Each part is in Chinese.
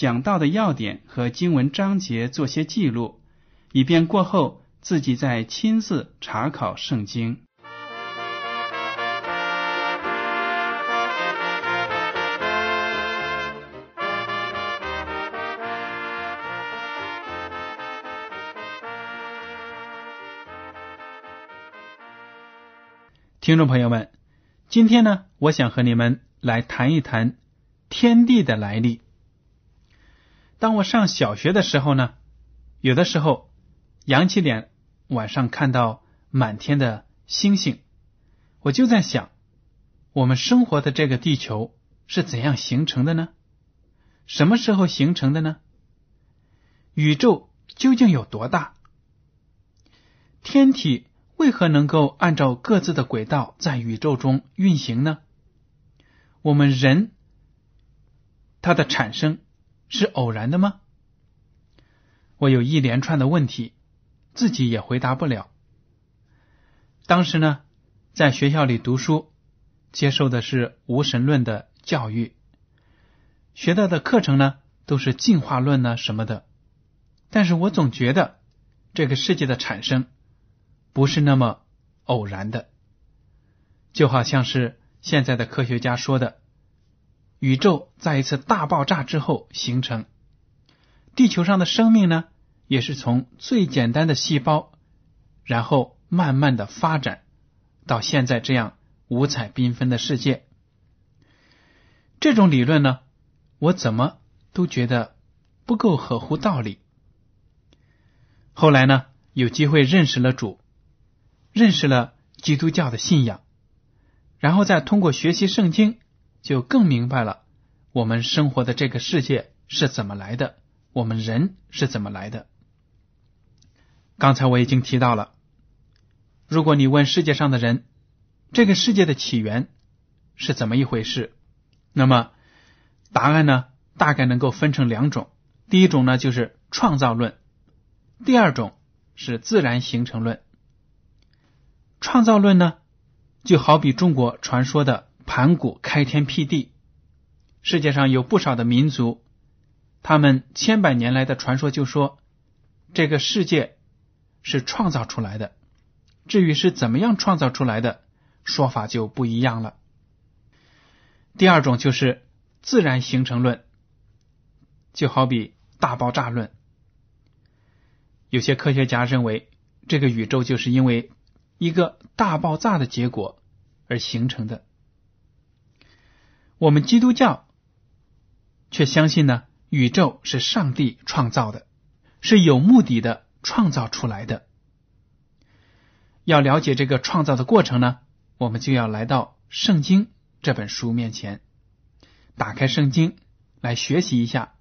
讲到的要点和经文章节做些记录，以便过后自己再亲自查考圣经。听众朋友们，今天呢，我想和你们来谈一谈天地的来历。当我上小学的时候呢，有的时候扬起脸，晚上看到满天的星星，我就在想，我们生活的这个地球是怎样形成的呢？什么时候形成的呢？宇宙究竟有多大？天体？为何能够按照各自的轨道在宇宙中运行呢？我们人它的产生是偶然的吗？我有一连串的问题，自己也回答不了。当时呢，在学校里读书，接受的是无神论的教育，学到的课程呢都是进化论呢什么的，但是我总觉得这个世界的产生。不是那么偶然的，就好像是现在的科学家说的，宇宙在一次大爆炸之后形成，地球上的生命呢，也是从最简单的细胞，然后慢慢的发展到现在这样五彩缤纷的世界。这种理论呢，我怎么都觉得不够合乎道理。后来呢，有机会认识了主。认识了基督教的信仰，然后再通过学习圣经，就更明白了我们生活的这个世界是怎么来的，我们人是怎么来的。刚才我已经提到了，如果你问世界上的人，这个世界的起源是怎么一回事，那么答案呢，大概能够分成两种。第一种呢，就是创造论；第二种是自然形成论。创造论呢，就好比中国传说的盘古开天辟地。世界上有不少的民族，他们千百年来的传说就说，这个世界是创造出来的。至于是怎么样创造出来的，说法就不一样了。第二种就是自然形成论，就好比大爆炸论。有些科学家认为，这个宇宙就是因为。一个大爆炸的结果而形成的。我们基督教却相信呢，宇宙是上帝创造的，是有目的的创造出来的。要了解这个创造的过程呢，我们就要来到圣经这本书面前，打开圣经来学习一下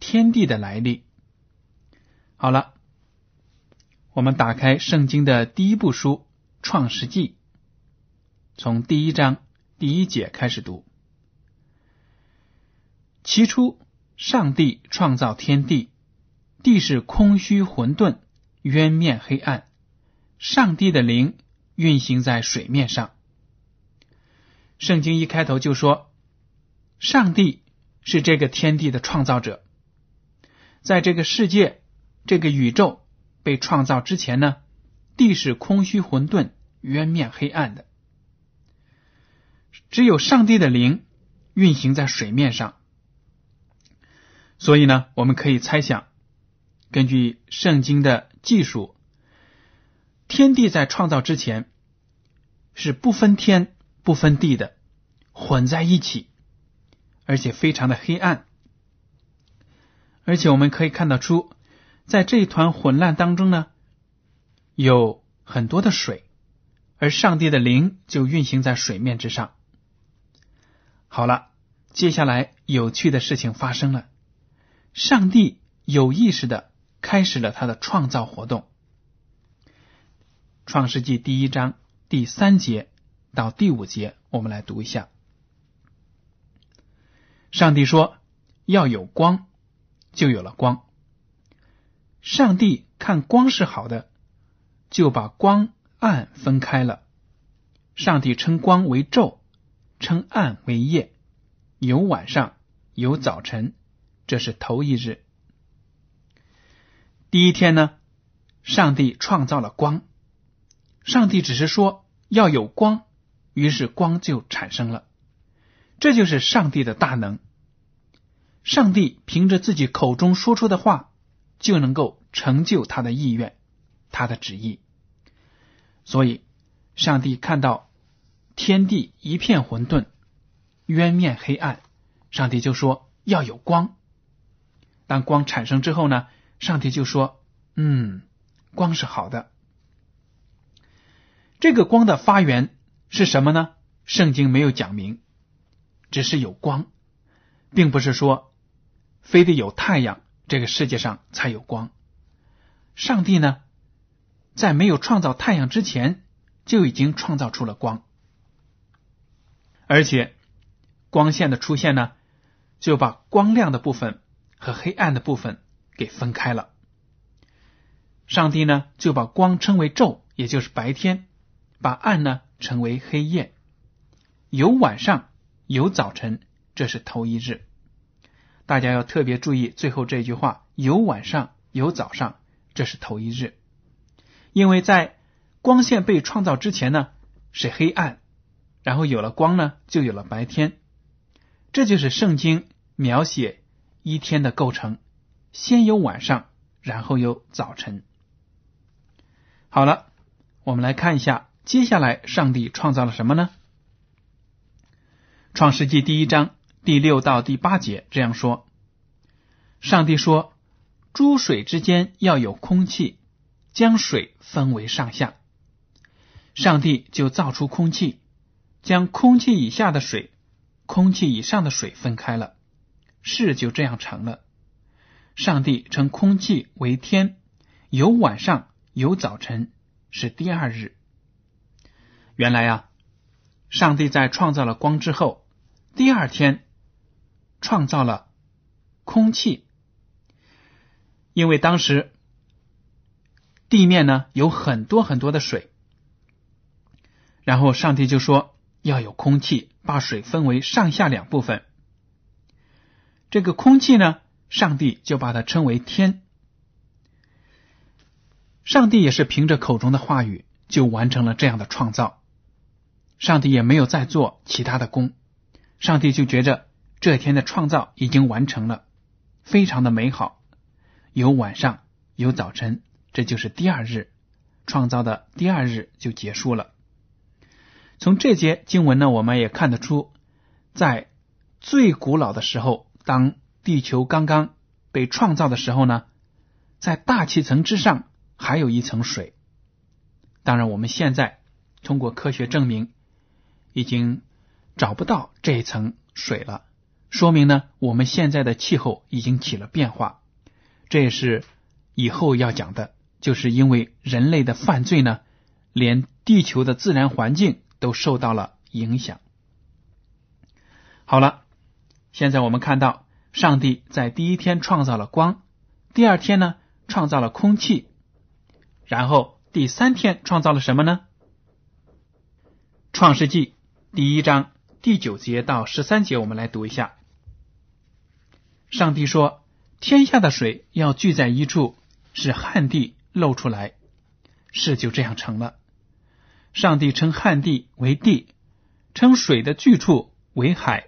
天地的来历。好了，我们打开圣经的第一部书。创世纪，从第一章第一节开始读。起初，上帝创造天地，地是空虚混沌，渊面黑暗。上帝的灵运行在水面上。圣经一开头就说，上帝是这个天地的创造者。在这个世界、这个宇宙被创造之前呢？地是空虚混沌、渊面黑暗的，只有上帝的灵运行在水面上。所以呢，我们可以猜想，根据圣经的技术，天地在创造之前是不分天不分地的，混在一起，而且非常的黑暗。而且我们可以看得出，在这一团混乱当中呢，有很多的水，而上帝的灵就运行在水面之上。好了，接下来有趣的事情发生了。上帝有意识的开始了他的创造活动。创世纪第一章第三节到第五节，我们来读一下。上帝说：“要有光，就有了光。”上帝看光是好的，就把光暗分开了。上帝称光为昼，称暗为夜，有晚上，有早晨。这是头一日，第一天呢，上帝创造了光。上帝只是说要有光，于是光就产生了。这就是上帝的大能。上帝凭着自己口中说出的话，就能够成就他的意愿，他的旨意。所以，上帝看到天地一片混沌，渊面黑暗，上帝就说要有光。当光产生之后呢，上帝就说：“嗯，光是好的。”这个光的发源是什么呢？圣经没有讲明，只是有光，并不是说非得有太阳，这个世界上才有光。上帝呢，在没有创造太阳之前，就已经创造出了光，而且光线的出现呢，就把光亮的部分。和黑暗的部分给分开了。上帝呢就把光称为昼，也就是白天；把暗呢称为黑夜。有晚上，有早晨，这是头一日。大家要特别注意最后这句话：有晚上，有早上，这是头一日。因为在光线被创造之前呢是黑暗，然后有了光呢就有了白天。这就是圣经描写。一天的构成，先有晚上，然后有早晨。好了，我们来看一下，接下来上帝创造了什么呢？创世纪第一章第六到第八节这样说：上帝说，诸水之间要有空气，将水分为上下。上帝就造出空气，将空气以下的水、空气以上的水分开了。事就这样成了。上帝称空气为天，有晚上，有早晨，是第二日。原来啊，上帝在创造了光之后，第二天创造了空气，因为当时地面呢有很多很多的水，然后上帝就说要有空气，把水分为上下两部分。这个空气呢，上帝就把它称为天。上帝也是凭着口中的话语就完成了这样的创造。上帝也没有再做其他的工，上帝就觉着这天的创造已经完成了，非常的美好。有晚上，有早晨，这就是第二日创造的第二日就结束了。从这节经文呢，我们也看得出，在最古老的时候。当地球刚刚被创造的时候呢，在大气层之上还有一层水。当然，我们现在通过科学证明，已经找不到这一层水了，说明呢，我们现在的气候已经起了变化。这也是以后要讲的，就是因为人类的犯罪呢，连地球的自然环境都受到了影响。好了。现在我们看到，上帝在第一天创造了光，第二天呢创造了空气，然后第三天创造了什么呢？创世纪第一章第九节到十三节，我们来读一下。上帝说：“天下的水要聚在一处，使旱地露出来。”事就这样成了。上帝称旱地为地，称水的聚处为海。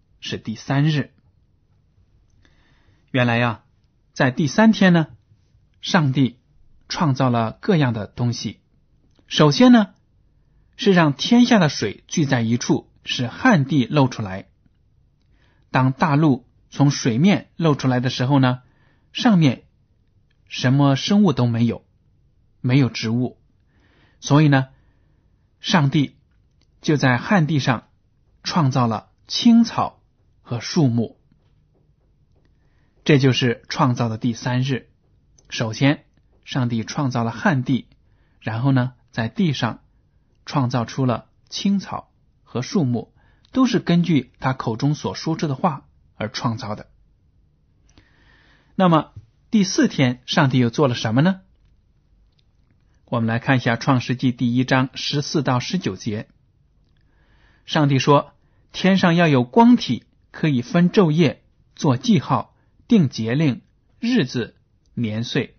是第三日。原来呀，在第三天呢，上帝创造了各样的东西。首先呢，是让天下的水聚在一处，使旱地露出来。当大陆从水面露出来的时候呢，上面什么生物都没有，没有植物，所以呢，上帝就在旱地上创造了青草和树木。这就是创造的第三日。首先，上帝创造了旱地，然后呢，在地上创造出了青草和树木，都是根据他口中所说出的话而创造的。那么第四天，上帝又做了什么呢？我们来看一下《创世纪》第一章十四到十九节。上帝说：“天上要有光体，可以分昼夜，做记号。”定节令、日子、年岁，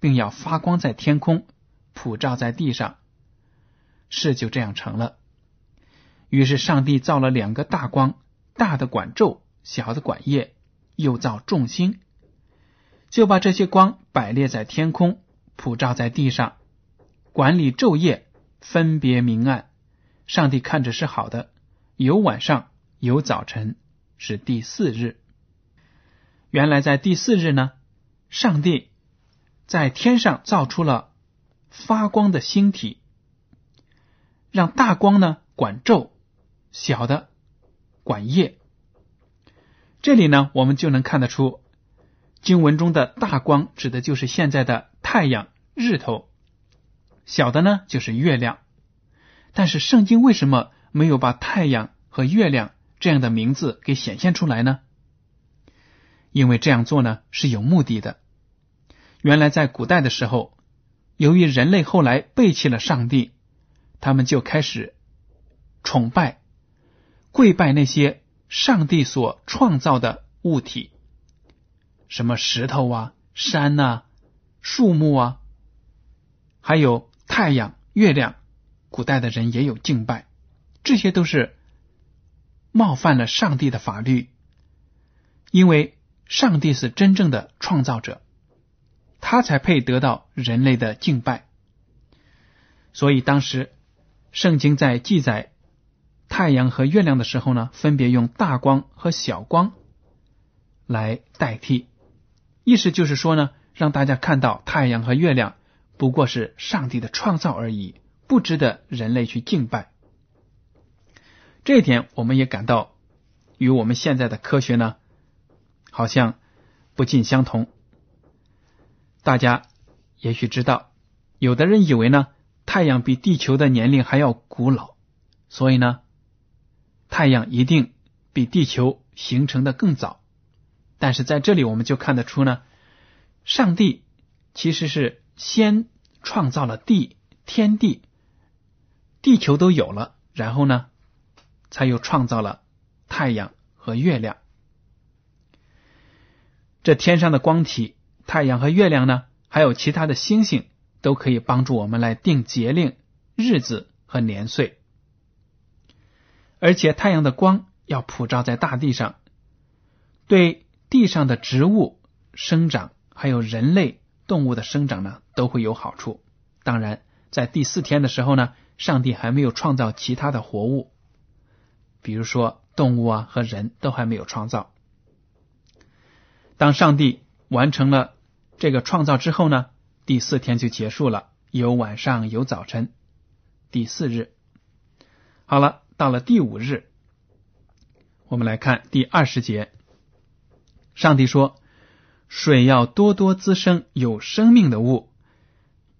并要发光在天空，普照在地上。事就这样成了。于是上帝造了两个大光，大的管昼，小的管夜，又造众星，就把这些光摆列在天空，普照在地上，管理昼夜，分别明暗。上帝看着是好的，有晚上，有早晨，是第四日。原来在第四日呢，上帝在天上造出了发光的星体，让大光呢管昼，小的管夜。这里呢，我们就能看得出，经文中的大光指的就是现在的太阳、日头，小的呢就是月亮。但是圣经为什么没有把太阳和月亮这样的名字给显现出来呢？因为这样做呢是有目的的。原来在古代的时候，由于人类后来背弃了上帝，他们就开始崇拜、跪拜那些上帝所创造的物体，什么石头啊、山呐、树木啊，还有太阳、月亮。古代的人也有敬拜，这些都是冒犯了上帝的法律，因为。上帝是真正的创造者，他才配得到人类的敬拜。所以当时圣经在记载太阳和月亮的时候呢，分别用大光和小光来代替，意思就是说呢，让大家看到太阳和月亮不过是上帝的创造而已，不值得人类去敬拜。这一点我们也感到与我们现在的科学呢。好像不尽相同。大家也许知道，有的人以为呢，太阳比地球的年龄还要古老，所以呢，太阳一定比地球形成的更早。但是在这里，我们就看得出呢，上帝其实是先创造了地天地，地球都有了，然后呢，才又创造了太阳和月亮。这天上的光体，太阳和月亮呢，还有其他的星星，都可以帮助我们来定节令、日子和年岁。而且太阳的光要普照在大地上，对地上的植物生长，还有人类、动物的生长呢，都会有好处。当然，在第四天的时候呢，上帝还没有创造其他的活物，比如说动物啊和人都还没有创造。当上帝完成了这个创造之后呢，第四天就结束了，有晚上有早晨，第四日。好了，到了第五日，我们来看第二十节。上帝说：“水要多多滋生有生命的物，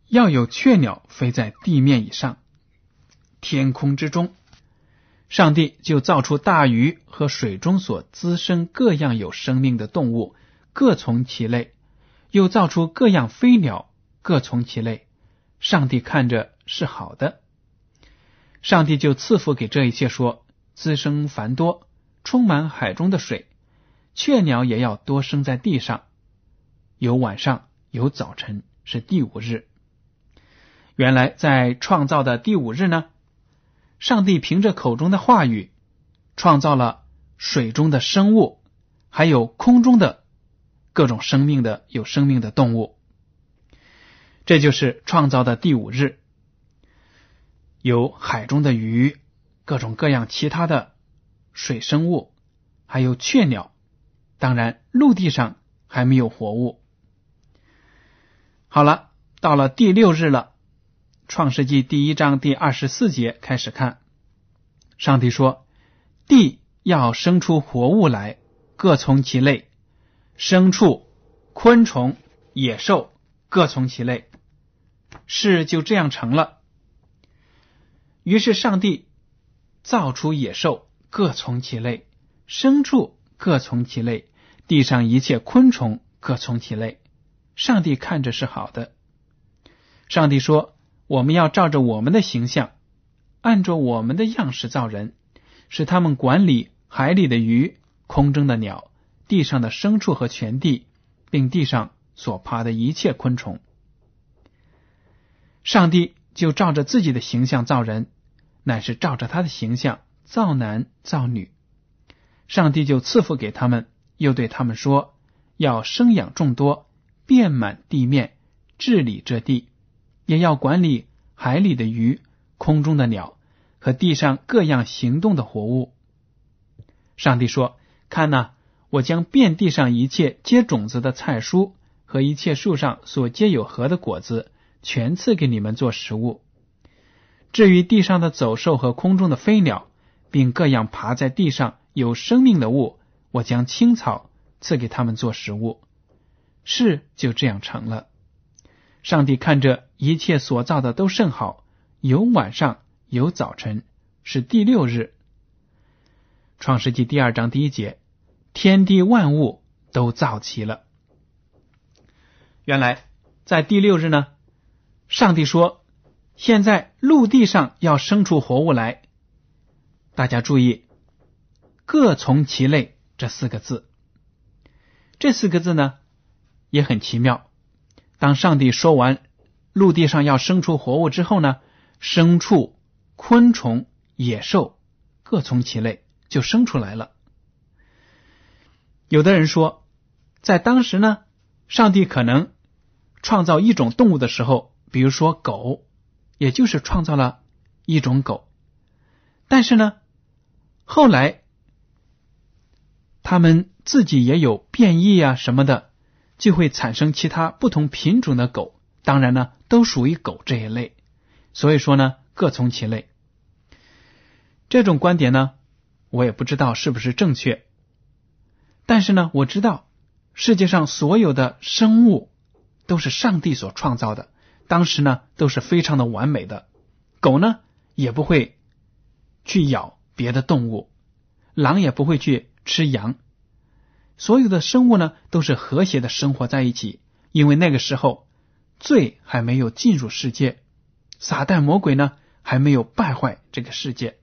要有雀鸟飞在地面以上，天空之中。”上帝就造出大鱼和水中所滋生各样有生命的动物，各从其类；又造出各样飞鸟，各从其类。上帝看着是好的。上帝就赐福给这一切，说：“滋生繁多，充满海中的水。雀鸟也要多生在地上。有晚上，有早晨，是第五日。原来在创造的第五日呢，上帝凭着口中的话语，创造了水中的生物，还有空中的各种生命的有生命的动物。这就是创造的第五日。”有海中的鱼，各种各样其他的水生物，还有雀鸟。当然，陆地上还没有活物。好了，到了第六日了，《创世纪》第一章第二十四节开始看。上帝说：“地要生出活物来，各从其类；牲畜、昆虫、野兽，各从其类。”事就这样成了。于是，上帝造出野兽，各从其类；牲畜各从其类；地上一切昆虫各从其类。上帝看着是好的。上帝说：“我们要照着我们的形象，按照我们的样式造人，使他们管理海里的鱼、空中的鸟、地上的牲畜和全地，并地上所爬的一切昆虫。”上帝。就照着自己的形象造人，乃是照着他的形象造男造女。上帝就赐福给他们，又对他们说：“要生养众多，遍满地面，治理这地，也要管理海里的鱼、空中的鸟和地上各样行动的活物。”上帝说：“看呐，我将遍地上一切结种子的菜蔬和一切树上所结有核的果子。”全赐给你们做食物。至于地上的走兽和空中的飞鸟，并各样爬在地上有生命的物，我将青草赐给他们做食物。事就这样成了。上帝看着一切所造的都甚好，有晚上，有早晨，是第六日。创世纪第二章第一节，天地万物都造齐了。原来在第六日呢。上帝说：“现在陆地上要生出活物来。”大家注意，“各从其类”这四个字。这四个字呢，也很奇妙。当上帝说完陆地上要生出活物之后呢，牲畜、昆虫、野兽各从其类就生出来了。有的人说，在当时呢，上帝可能创造一种动物的时候。比如说狗，也就是创造了一种狗，但是呢，后来他们自己也有变异啊什么的，就会产生其他不同品种的狗。当然呢，都属于狗这一类。所以说呢，各从其类。这种观点呢，我也不知道是不是正确，但是呢，我知道世界上所有的生物都是上帝所创造的。当时呢都是非常的完美的，狗呢也不会去咬别的动物，狼也不会去吃羊，所有的生物呢都是和谐的生活在一起。因为那个时候罪还没有进入世界，撒旦魔鬼呢还没有败坏这个世界，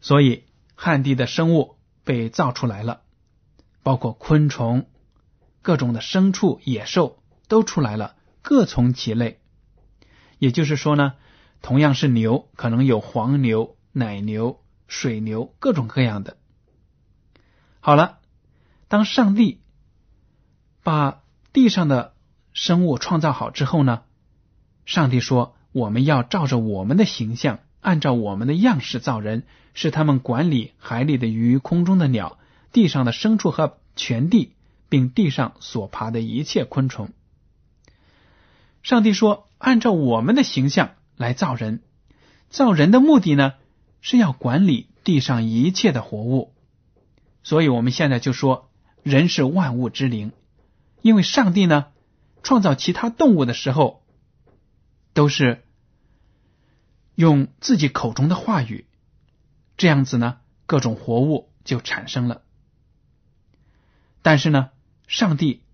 所以旱地的生物被造出来了，包括昆虫、各种的牲畜、野兽都出来了。各从其类，也就是说呢，同样是牛，可能有黄牛、奶牛、水牛，各种各样的。好了，当上帝把地上的生物创造好之后呢，上帝说：“我们要照着我们的形象，按照我们的样式造人，使他们管理海里的鱼、空中的鸟、地上的牲畜和全地，并地上所爬的一切昆虫。”上帝说：“按照我们的形象来造人，造人的目的呢，是要管理地上一切的活物。所以，我们现在就说，人是万物之灵。因为上帝呢，创造其他动物的时候，都是用自己口中的话语，这样子呢，各种活物就产生了。但是呢，上帝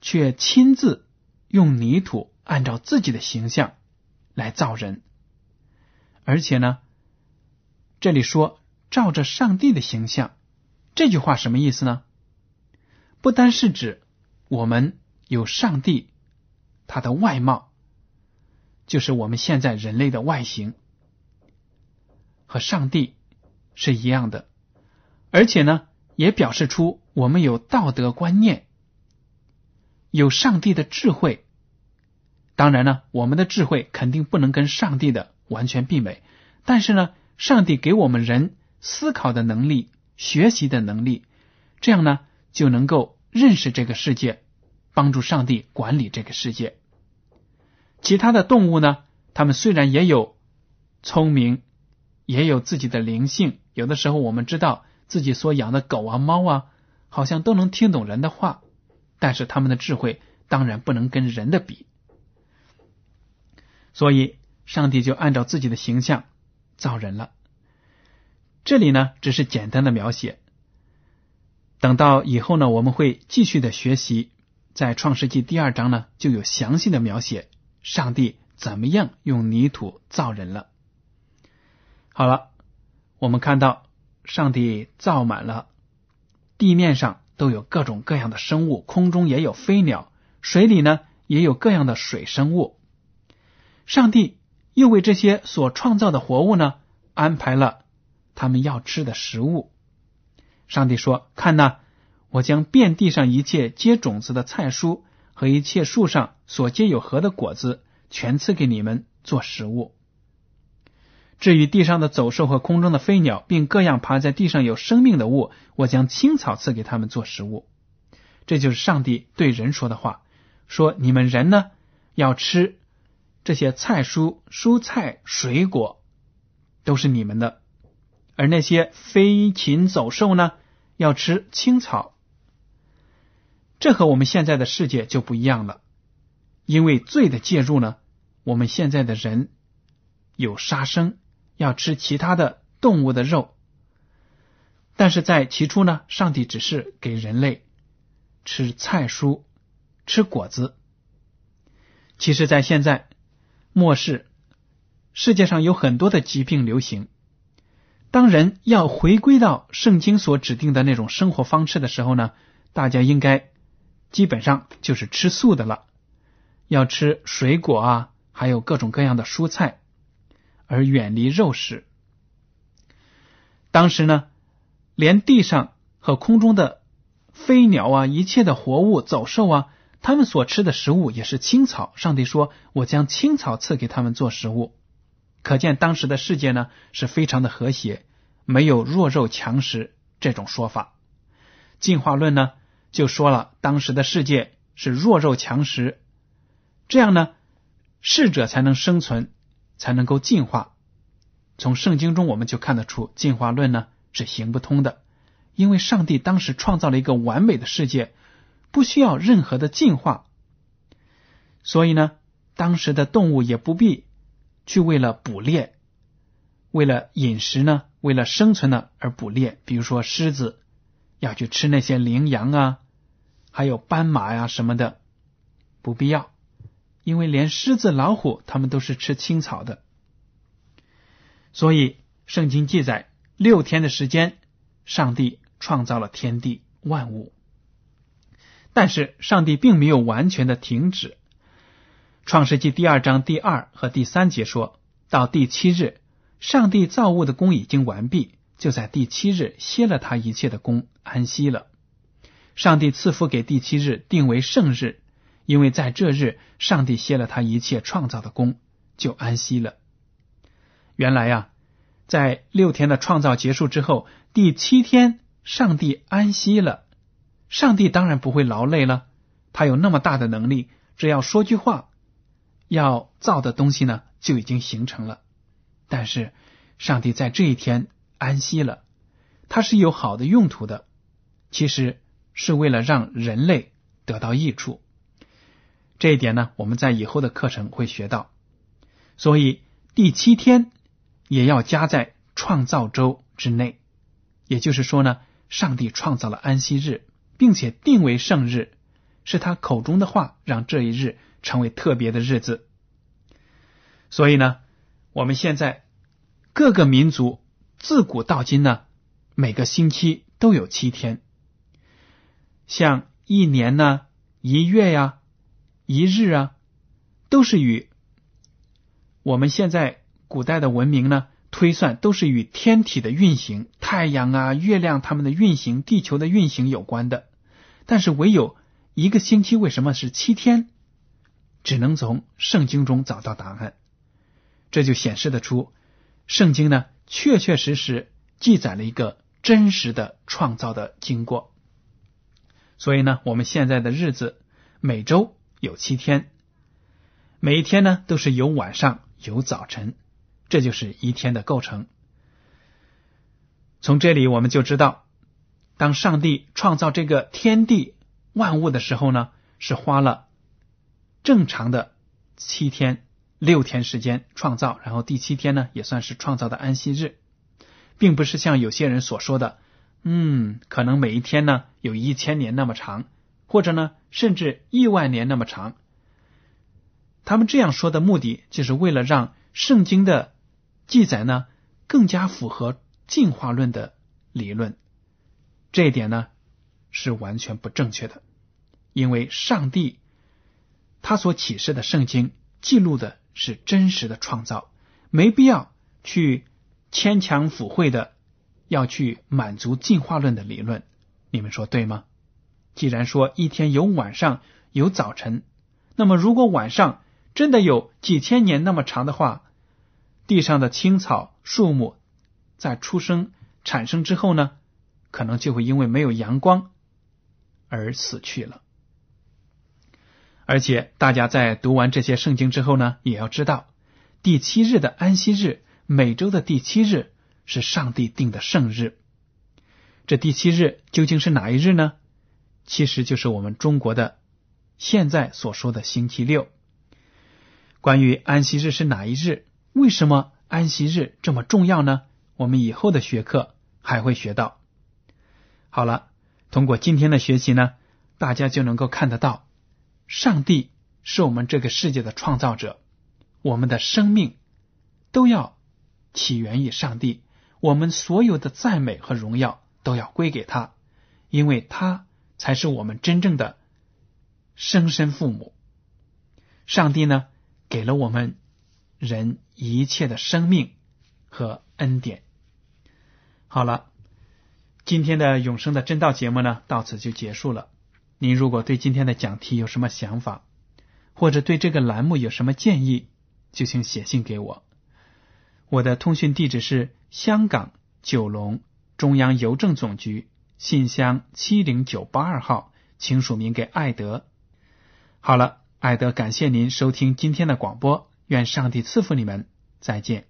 却亲自用泥土按照自己的形象来造人，而且呢，这里说照着上帝的形象，这句话什么意思呢？不单是指我们有上帝他的外貌，就是我们现在人类的外形和上帝是一样的，而且呢，也表示出。我们有道德观念，有上帝的智慧。当然呢，我们的智慧肯定不能跟上帝的完全媲美。但是呢，上帝给我们人思考的能力、学习的能力，这样呢就能够认识这个世界，帮助上帝管理这个世界。其他的动物呢，它们虽然也有聪明，也有自己的灵性，有的时候我们知道自己所养的狗啊、猫啊。好像都能听懂人的话，但是它们的智慧当然不能跟人的比，所以上帝就按照自己的形象造人了。这里呢只是简单的描写，等到以后呢我们会继续的学习，在创世纪第二章呢就有详细的描写上帝怎么样用泥土造人了。好了，我们看到上帝造满了。地面上都有各种各样的生物，空中也有飞鸟，水里呢也有各样的水生物。上帝又为这些所创造的活物呢安排了他们要吃的食物。上帝说：“看呐，我将遍地上一切结种子的菜蔬和一切树上所结有核的果子，全赐给你们做食物。”至于地上的走兽和空中的飞鸟，并各样爬在地上有生命的物，我将青草赐给他们做食物。这就是上帝对人说的话：说你们人呢，要吃这些菜蔬、蔬菜、水果，都是你们的；而那些飞禽走兽呢，要吃青草。这和我们现在的世界就不一样了，因为罪的介入呢，我们现在的人有杀生。要吃其他的动物的肉，但是在起初呢，上帝只是给人类吃菜蔬、吃果子。其实，在现在末世，世界上有很多的疾病流行。当人要回归到圣经所指定的那种生活方式的时候呢，大家应该基本上就是吃素的了，要吃水果啊，还有各种各样的蔬菜。而远离肉食。当时呢，连地上和空中的飞鸟啊，一切的活物、走兽啊，他们所吃的食物也是青草。上帝说：“我将青草赐给他们做食物。”可见当时的世界呢是非常的和谐，没有弱肉强食这种说法。进化论呢就说了，当时的世界是弱肉强食，这样呢，适者才能生存。才能够进化。从圣经中我们就看得出，进化论呢是行不通的，因为上帝当时创造了一个完美的世界，不需要任何的进化，所以呢，当时的动物也不必去为了捕猎、为了饮食呢、为了生存呢而捕猎。比如说狮子要去吃那些羚羊啊，还有斑马呀什么的，不必要。因为连狮子、老虎，他们都是吃青草的，所以圣经记载六天的时间，上帝创造了天地万物。但是上帝并没有完全的停止。创世纪第二章第二和第三节说到第七日，上帝造物的功已经完毕，就在第七日歇了他一切的功，安息了。上帝赐福给第七日，定为圣日。因为在这日，上帝歇了他一切创造的功，就安息了。原来呀，在六天的创造结束之后，第七天上帝安息了。上帝当然不会劳累了，他有那么大的能力，只要说句话，要造的东西呢就已经形成了。但是上帝在这一天安息了，他是有好的用途的，其实是为了让人类得到益处。这一点呢，我们在以后的课程会学到。所以第七天也要加在创造周之内。也就是说呢，上帝创造了安息日，并且定为圣日，是他口中的话，让这一日成为特别的日子。所以呢，我们现在各个民族自古到今呢，每个星期都有七天，像一年呢、一月呀、一日啊，都是与我们现在古代的文明呢。推算都是与天体的运行、太阳啊、月亮它们的运行、地球的运行有关的。但是唯有一个星期为什么是七天，只能从圣经中找到答案。这就显示得出，圣经呢确确实实记载了一个真实的创造的经过。所以呢，我们现在的日子每周有七天，每一天呢都是有晚上有早晨。这就是一天的构成。从这里我们就知道，当上帝创造这个天地万物的时候呢，是花了正常的七天、六天时间创造，然后第七天呢也算是创造的安息日，并不是像有些人所说的，嗯，可能每一天呢有一千年那么长，或者呢甚至亿万年那么长。他们这样说的目的，就是为了让圣经的。记载呢更加符合进化论的理论，这一点呢是完全不正确的，因为上帝他所启示的圣经记录的是真实的创造，没必要去牵强附会的要去满足进化论的理论，你们说对吗？既然说一天有晚上有早晨，那么如果晚上真的有几千年那么长的话。地上的青草、树木在出生、产生之后呢，可能就会因为没有阳光而死去了。而且，大家在读完这些圣经之后呢，也要知道，第七日的安息日，每周的第七日是上帝定的圣日。这第七日究竟是哪一日呢？其实就是我们中国的现在所说的星期六。关于安息日是哪一日？为什么安息日这么重要呢？我们以后的学课还会学到。好了，通过今天的学习呢，大家就能够看得到，上帝是我们这个世界的创造者，我们的生命都要起源于上帝，我们所有的赞美和荣耀都要归给他，因为他才是我们真正的生身父母。上帝呢，给了我们。人一切的生命和恩典。好了，今天的永生的真道节目呢，到此就结束了。您如果对今天的讲题有什么想法，或者对这个栏目有什么建议，就请写信给我。我的通讯地址是香港九龙中央邮政总局信箱七零九八二号，请署名给艾德。好了，艾德，感谢您收听今天的广播。愿上帝赐福你们，再见。